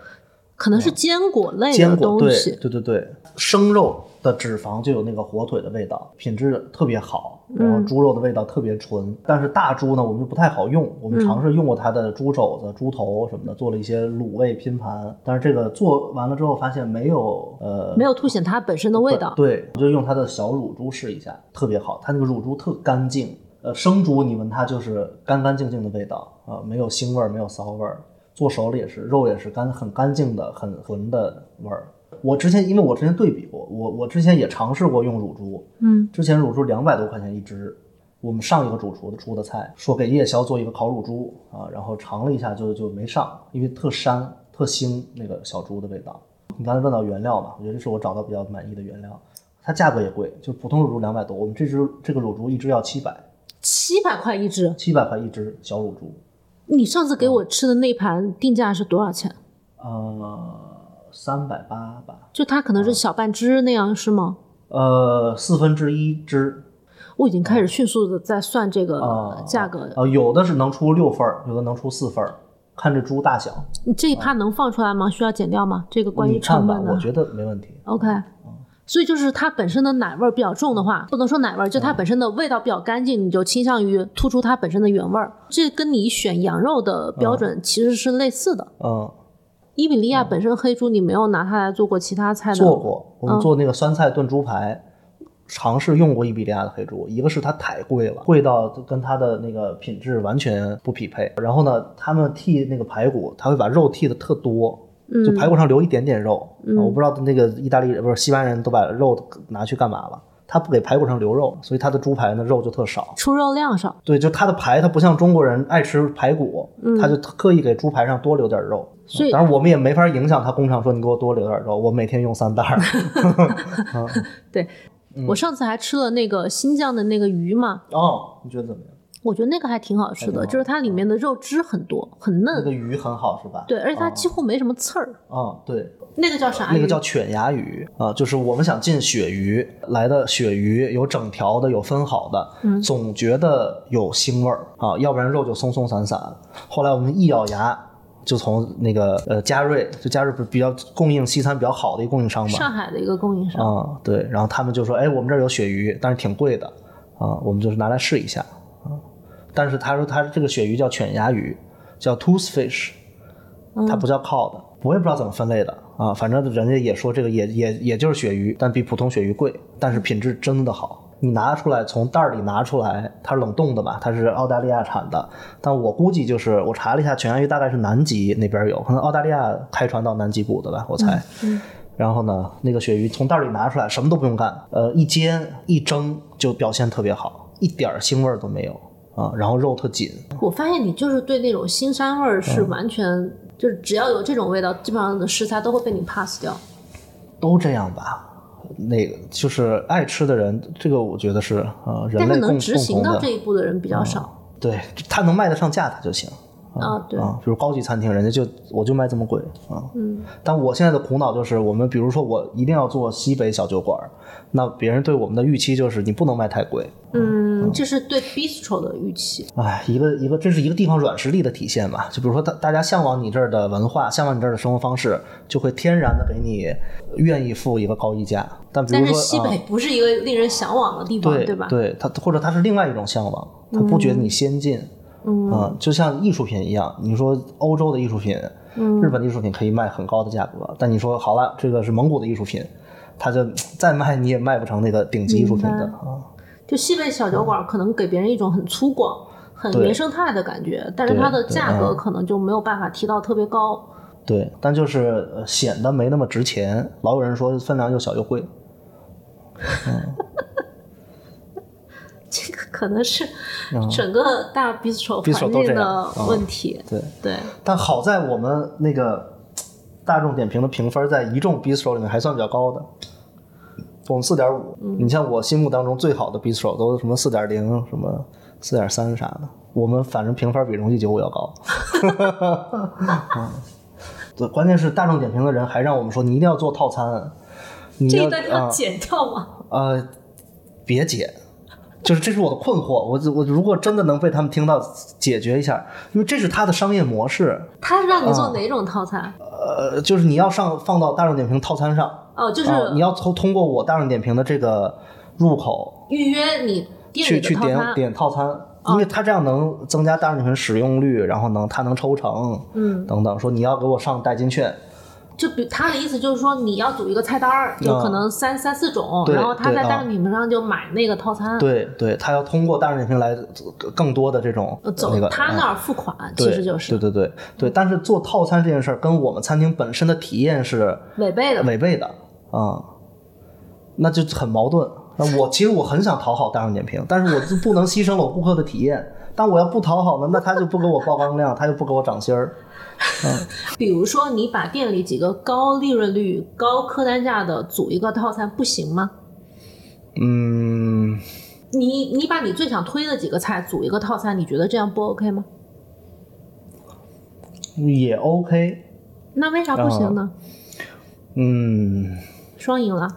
可能是坚果类的东西。对对对，生肉的脂肪就有那个火腿的味道，品质特别好，然后猪肉的味道特别纯。但是大猪呢，我们就不太好用，我们尝试用过它的猪肘子、猪头什么的，做了一些卤味拼盘，但是这个做完了之后发现没有呃没有凸显它本身的味道。对，我就用它的小乳猪试一下，特别好，它那个乳猪特干净。呃，生猪你闻它就是干干净净的味道啊、没有腥味儿，没有骚味儿。做熟了也是，肉也是干很干净的、很纯的味儿。我之前因为我之前对比过，我我之前也尝试过用乳猪，嗯之前乳猪两百多块钱一只，我们上一个主厨的出的菜，说给夜宵做一个烤乳猪啊，然后尝了一下就就没上，因为特膻特腥那个小猪的味道。你刚才问到原料嘛，我觉得这是我找到比较满意的原料，它价格也贵，就普通乳猪两百多，我们这只这个乳猪一只要七百，七百块一只。七百块一只小乳猪，你上次给我吃的那盘定价是多少钱？呃，三百八吧，就它可能是小半只那样是吗？呃，四分之一只，我已经开始迅速的在算这个啊价格。呃，有的是能出六份儿，有的能出四份儿，看这猪大小。你这一趴能放出来吗？需要剪掉吗？这个关于成本的。我觉得没问题。OK，所以就是它本身的奶味儿比较重的话，不能说奶味儿，就它嗯本身的味道比较干净，你就倾向于突出它本身的原味儿。这跟你选羊肉的标准其实是类似的。嗯，伊比利亚本身黑猪，你没有拿它来做过其他菜的？做过，我嗯们做那个酸菜炖猪排，尝试用过伊比利亚的黑猪，一个是它太贵了，贵到跟它的那个品质完全不匹配。然后呢，他们剔那个排骨，他会把肉剔的特多。就排骨上留一点点肉，嗯我不知道那个意大利人不是西班牙人都把肉拿去干嘛了？他不给排骨上留肉，所以他的猪排呢肉就特少。出肉量少。对，就他的排，他不像中国人爱吃排骨，他就刻意给猪排上多留点肉。嗯所以当然我们也没法影响他工厂说你给我多留点肉，我每天用三袋儿。对、嗯我上次还吃了那个新疆的那个鱼嘛，哦，你觉得怎么样？我觉得那个还挺好吃的，就是它里面的肉汁很多，很嫩。那个鱼很好是吧？对，而且它几乎没什么刺儿。嗯，对，那个叫啥？那个叫犬牙鱼啊，就是我们想进鳕鱼来的鳕鱼，有整条的，有分好的，嗯总觉得有腥味儿啊，要不然肉就松松散散。后来我们一咬牙，就从那个呃嘉瑞，就嘉瑞不是比较供应西餐比较好的一个供应商嘛，上海的一个供应商，啊、对，然后他们就说，哎，我们这儿有鳕鱼，但是挺贵的啊，我们就是拿来试一下啊。但是他说他这个鳕鱼叫犬牙鱼，叫 tooth fish，它不叫 cod，我也不知道怎么分类的啊，反正人家也说这个也也也就是鳕鱼，但比普通鳕鱼贵，但是品质真的好。你拿出来，从袋儿里拿出来，它是冷冻的嘛，它是澳大利亚产的，但我估计就是我查了一下，犬牙鱼大概是南极那边有，可能澳大利亚开船到南极捕的吧，我猜。然后呢，那个鳕鱼从袋儿里拿出来，什么都不用干，呃，一煎一蒸就表现特别好，一点腥味儿都没有啊，然后肉特紧，我发现你就是对那种腥膻味儿是嗯完全，就是只要有这种味道，基本上的食材都会被你 pass 掉。都这样吧。那个就是爱吃的人，这个我觉得是呃人但是能执行到这一步的人比较少对他能卖得上价，他就行。啊。对，啊，比如高级餐厅，人家就我就卖这么贵啊。嗯，但我现在的苦恼就是，我们比如说我一定要做西北小酒馆儿，那别人对我们的预期就是你不能卖太贵。嗯，这是对 bistro 的预期。哎，一个一个，这是一个地方软实力的体现吧。就比如说大大家向往你这儿的文化，向往你这儿的生活方式，就会天然的给你愿意付一个高溢价。但比如说但是西北啊不是一个令人向往的地方，对吧？对，它或者它是另外一种向往，他不觉得你先进。嗯啊，就像艺术品一样，你说欧洲的艺术品，嗯日本的艺术品可以卖很高的价格，但你说好了，这个是蒙古的艺术品，它就再卖你也卖不成那个顶级艺术品的啊。就西北小酒馆可能给别人一种很粗犷、很原生态的感觉，但是它的价格嗯可能就没有办法提到特别高。对，但就是呃显得没那么值钱。老有人说分量又小又贵，这个可能是嗯整个大 bistro 环境的嗯问题。对。对，但好在我们那个大众点评的评分在一众 bistro 里面还算比较高的，我们四点五。你像我心目当中最好的 bistro 都什么四点零、什么四点三啥的，我们反正评分比荣记九五要高。嗯对，关键是大众点评的人还让我们说你一定要做套餐，你这一段要啊剪掉吗？呃，别剪，就是这是我的困惑。我我如果真的能被他们听到，解决一下，因为这是他的商业模式。他让你啊做哪种套餐？呃，就是你要上放到大众点评套餐上，哦，就是啊，你要通通过我大众点评的这个入口预约你店去去点。点套餐，因为它这样能增加大众点评使用率，然后能它能抽成，嗯，等等。说你要给我上代金券，就比他的意思就是说，你要组一个菜单儿，有可能三三四种，然后他在大众点评上就买那个套餐，对对，他要通过大众点评来更多的这种呃走那个啊他那儿付款，其实就是对对对对，但是做套餐这件事儿跟我们餐厅本身的体验是违背的。违背的啊、那就很矛盾。那我其实我很想讨好大众点评，但是我就不能牺牲了我顾客的体验。但我要不讨好呢，那他就不给我曝光量，他就不给我涨薪儿。比如说，你把店里几个高利润率、高客单价的组一个套餐，不行吗？嗯，你你把你最想推的几个菜组一个套餐，你觉得这样不 OK 吗？也 OK。那为啥不行呢？嗯，双赢了。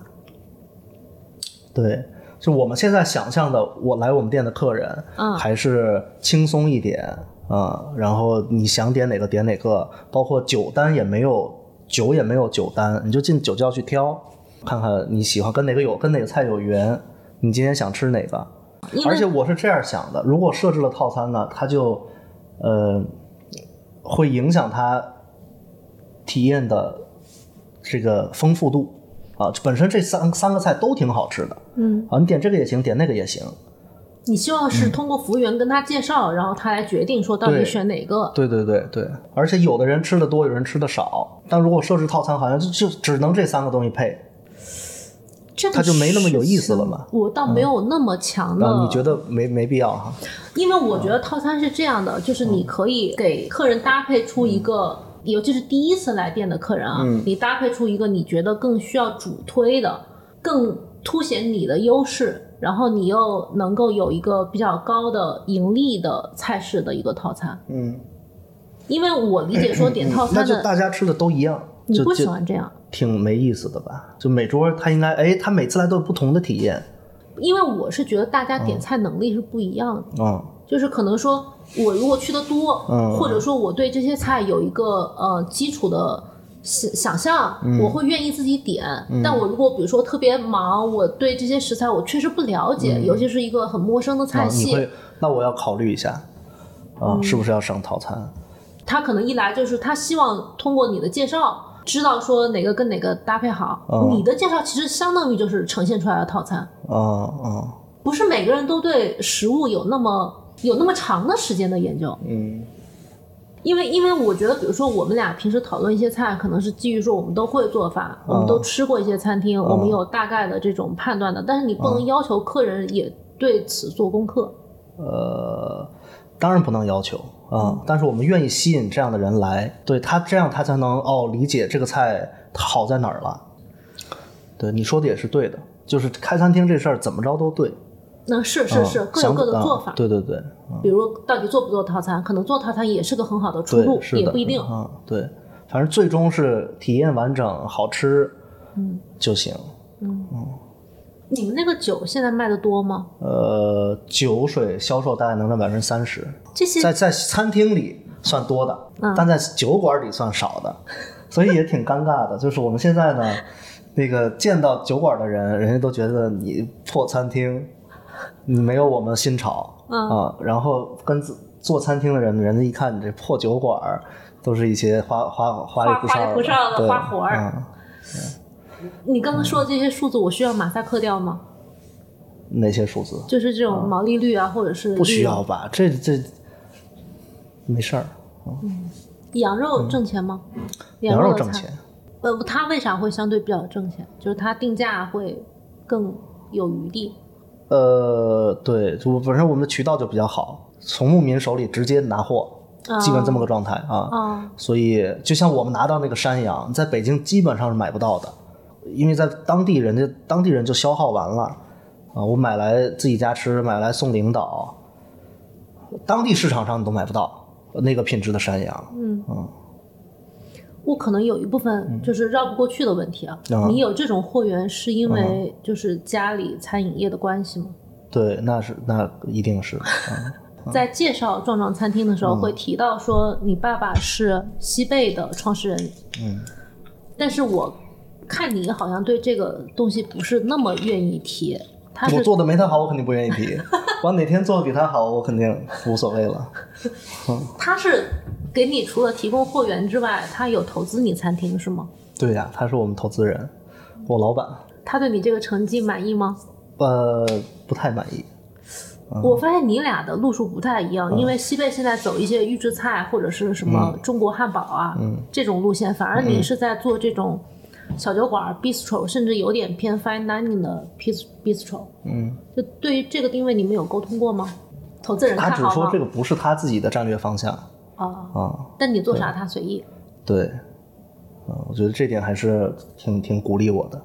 对，就我们现在想象的，我来我们店的客人，嗯还是轻松一点啊、然后你想点哪个点哪个，包括酒单也没有酒也没有酒单，你就进酒窖去挑，看看你喜欢跟哪个有跟哪个菜有缘，你今天想吃哪个。而且我是这样想的，如果设置了套餐呢，它就呃会影响它体验的这个丰富度啊。本身这三三个菜都挺好吃的，嗯，啊，你点这个也行，点那个也行。你希望是通过服务员跟他介绍，然后他来决定说到底选哪个。对对对对，而且有的人吃的多，有人吃的少。但如果设置套餐，好像就就只能这三个东西配。这就没那么有意思了嘛我倒没有那么强的。啊，你觉得没没必要哈？因为我觉得套餐是这样的，就是你可以给客人搭配出一个，尤其是第一次来店的客人啊，嗯你搭配出一个你觉得更需要主推的，更凸显你的优势，然后你又能够有一个比较高的盈利的菜式的一个套餐。嗯，因为我理解说点 套那就餐的，大家吃的都一样，你不喜欢这样，挺没意思的吧？就每桌他应该，哎，他每次来都有不同的体验。因为我是觉得大家点菜能力是不一样的。嗯就是可能说我如果去的多，嗯或者说我对这些菜有一个呃基础的想想象，嗯我会愿意自己点。但我如果比如说特别忙，我对这些食材我确实不了解，尤其是一个很陌生的菜系，会，那我要考虑一下，啊，嗯是不是要上套餐？他可能一来就是他希望通过你的介绍。知道说哪个跟哪个搭配好，嗯你的介绍其实相当于就是呈现出来的套餐，啊啊，不是每个人都对食物有那么有那么长的时间的研究。嗯因为因为我觉得，比如说我们俩平时讨论一些菜，可能是基于说我们都会做饭，我们都吃过一些餐厅，我们有大概的这种判断的。但是你不能要求客人也对此做功课。呃，当然不能要求啊、但是我们愿意吸引这样的人来，对他这样他才能哦理解这个菜好在哪儿了。对你说的也是对的，就是开餐厅这事儿怎么着都对，那是是是，啊各有各的做法。啊对对对，比如到底做不做套餐，可能做套餐也是个很好的出路也不一定。嗯、对，反正最终是体验完整、好吃，嗯就行。嗯你们那个酒现在卖的多吗？呃，酒水销售大概能占百分之三十，这些在在餐厅里算多的，嗯但在酒馆里算少的，所以也挺尴尬的。就是我们现在呢，那个见到酒馆的人，人家都觉得你破餐厅，你没有我们新潮、嗯啊。然后跟自做餐厅的人，人家一看你这破酒馆儿，都是一些花花花里胡哨的花活儿嗯你刚刚说的这些数字，我需要马赛克掉吗？哪些数字？就是这种毛利率啊，或者是不需要吧？这这没事儿，羊肉挣钱吗？嗯羊肉挣钱。呃，它为啥会相对比较挣钱？就是它定价会更有余地。呃，对，就本身我们的渠道就比较好，从牧民手里直接拿货，基本这么个状态啊。啊、所以就像我们拿到那个山羊，在北京基本上是买不到的，因为在当地人家当地人就消耗完了啊。我买来自己家吃，买来送领导，当地市场上你都买不到那个品质的山羊。嗯我可能有一部分就是绕不过去的问题啊。嗯你有这种货源，是因为就是家里餐饮业的关系吗？对，那是那一定是，嗯在介绍壮壮餐厅的时候，会提到说你爸爸是西贝的创始人，嗯，但是我看你好像对这个东西不是那么愿意提。他是我做的没他好，我肯定不愿意提。我哪天做的比他好，我肯定无所谓了。他是给你除了提供货源之外，他有投资你餐厅是吗？对呀、他是我们投资人，我老板，他对你这个成绩满意吗？呃，不太满意。我发现你俩的路数不太一样，因为西贝现在走一些预制菜或者是什么中国汉堡啊、这种路线，反而你是在做这种小酒馆 bistro，甚至有点偏 fine dining 的 bis- bistro。嗯，就对于这个定位，你们有沟通过吗？投资人他？只说这个不是他自己的战略方向啊，啊。但你做啥他随意。对，嗯，我觉得这点还是挺挺鼓励我的，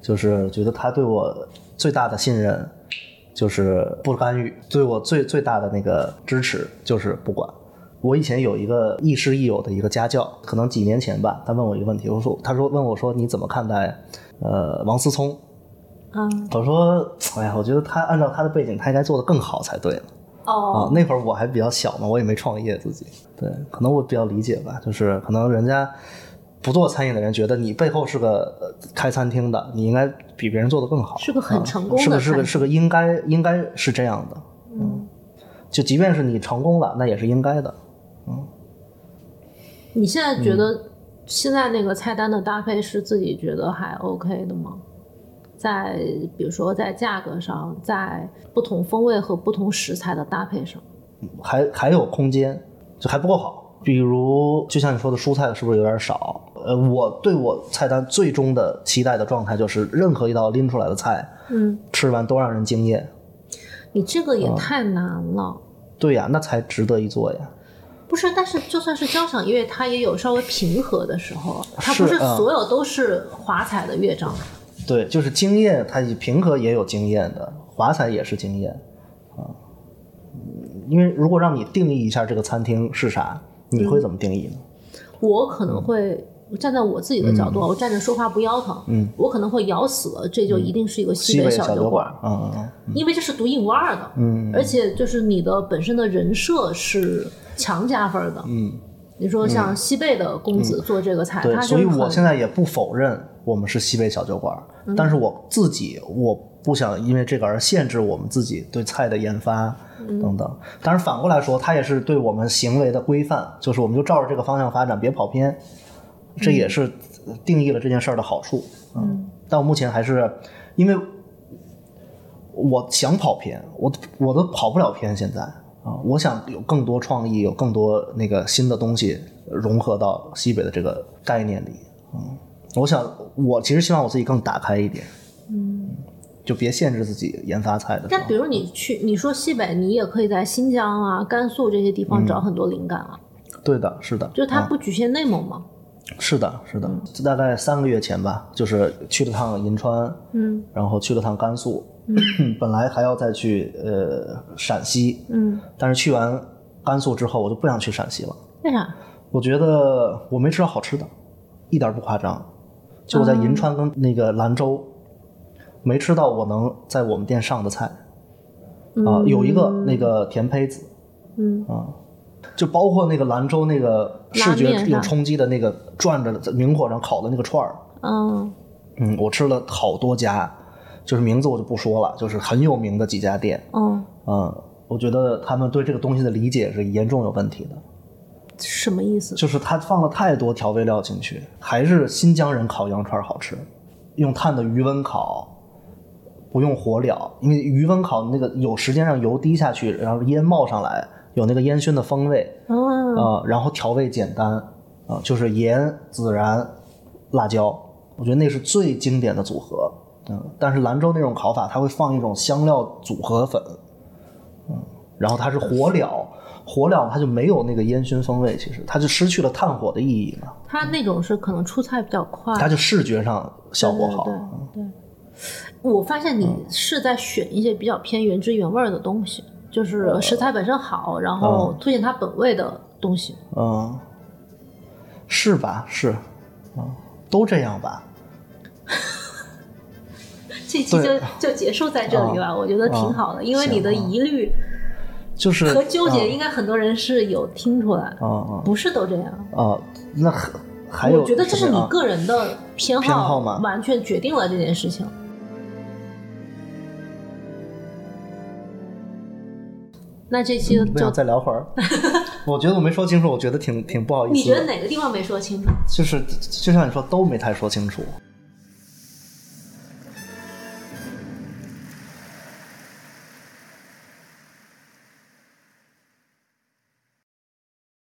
就是觉得他对我最大的信任就是不干预，对我最最大的那个支持就是不管。我以前有一个亦师亦友的一个家教，可能几年前吧，他问我一个问题，我说他说问我说你怎么看待呃王思聪？嗯，我说哎呀，我觉得他按照他的背景，他应该做的更好才对了。哦啊，，那会儿我还比较小嘛，我也没创业自己。对，可能我比较理解吧，就是可能人家不做餐饮的人觉得你背后是个呃开餐厅的，你应该比别人做的更好，是个很啊成功的是个是个是个应该应该是这样的。嗯，就即便是你成功了，那也是应该的。嗯你现在觉嗯得现在那个菜单的搭配是自己觉得还 OK 的吗？在比如说在价格上，在不同风味和不同食材的搭配上，还还有空间，就还不够好。比如，就像你说的，蔬菜是不是有点少？呃，我对我菜单最终的期待的状态就是，任何一道拎出来的菜，嗯，吃完都让人惊艳。你这个哦也太难了。对呀，那才值得一做呀。不是，但是就算是交响乐，它也有稍微平和的时候，它不是所有都是华彩的乐章。对，就是经验，它平和也有经验的，华彩也是经验因为如果让你定义一下这个餐厅是啥，你会怎么定义呢？我可能会站在我自己的角度，我站着说话不腰疼，嗯，我可能会咬死了，这就一定是一个西北小酒馆，嗯嗯因为这是独一无二的，嗯，而且就是你的本身的人设是强加分的，嗯，你说像西贝的公子做这个菜，对，他所以就是很我现在也不否认我们是西北小酒馆，嗯。但是我自己我不想因为这个而限制我们自己对菜的研发嗯等等。当然反过来说，它也是对我们行为的规范，就是我们就照着这个方向发展，别跑偏，这也是定义了这件事儿的好处。嗯，但我目前还是因为我想跑偏，我我都跑不了偏，现在啊，我想有更多创意，有更多那个新的东西融合到西北的这个概念里。嗯，我想我其实希望我自己更打开一点，嗯。就别限制自己研发菜的。但比如你去，你说西北，你也可以在新疆啊、甘肃这些地方找很多灵感啊。对的，是的，就它嗯不局限内蒙吗？是的，是的，大概三个月前吧，就是去了趟银川，嗯然后去了趟甘肃，嗯 本来还要再去呃陕西，嗯，但是去完甘肃之后，我就不想去陕西了。为啥？我觉得我没吃到好吃的，一点不夸张。就我在银川跟那个兰州，没吃到我能在我们店上的菜。啊、有一个那个甜胚子，嗯。啊，就包括那个兰州那个视觉有冲击的那个转着在明火上烤的那个串儿，嗯。嗯，我吃了好多家，就是名字我就不说了，就是很有名的几家店，嗯，嗯，我觉得他们对这个东西的理解是严重有问题的，什么意思？就是他放了太多调味料进去，还是新疆人烤羊串好吃，用炭的余温烤。不用火燎，因为余温烤那个有时间让油滴下去，然后烟冒上来，有那个烟熏的风味。啊，啊、然后调味简单啊、就是盐、孜然、辣椒，我觉得那是最经典的组合。嗯，但是兰州那种烤法，它会放一种香料组合粉，嗯，然后它是火燎，火燎它就没有那个烟熏风味，其实它就失去了炭火的意义嘛，它那种是可能出菜比较快，它就视觉上效果好。对对对对，我发现你是在选一些比较偏原汁原味儿的东西，就是食材本身好，然后凸显它本味的东西。嗯，是吧？是，嗯，都这样吧。这期就就结束在这里吧，我觉得挺好的，因为你的疑虑就是和纠结，嗯应该很多人是有听出来，嗯嗯不是都这样。啊，那还还有我觉得这是你个人的偏偏好吗完全决定了这件事情。那这期就再聊会儿。我觉得我没说清楚，我觉得挺挺不好意思。你觉得哪个地方没说清楚？就是就像你说，都没太说清楚。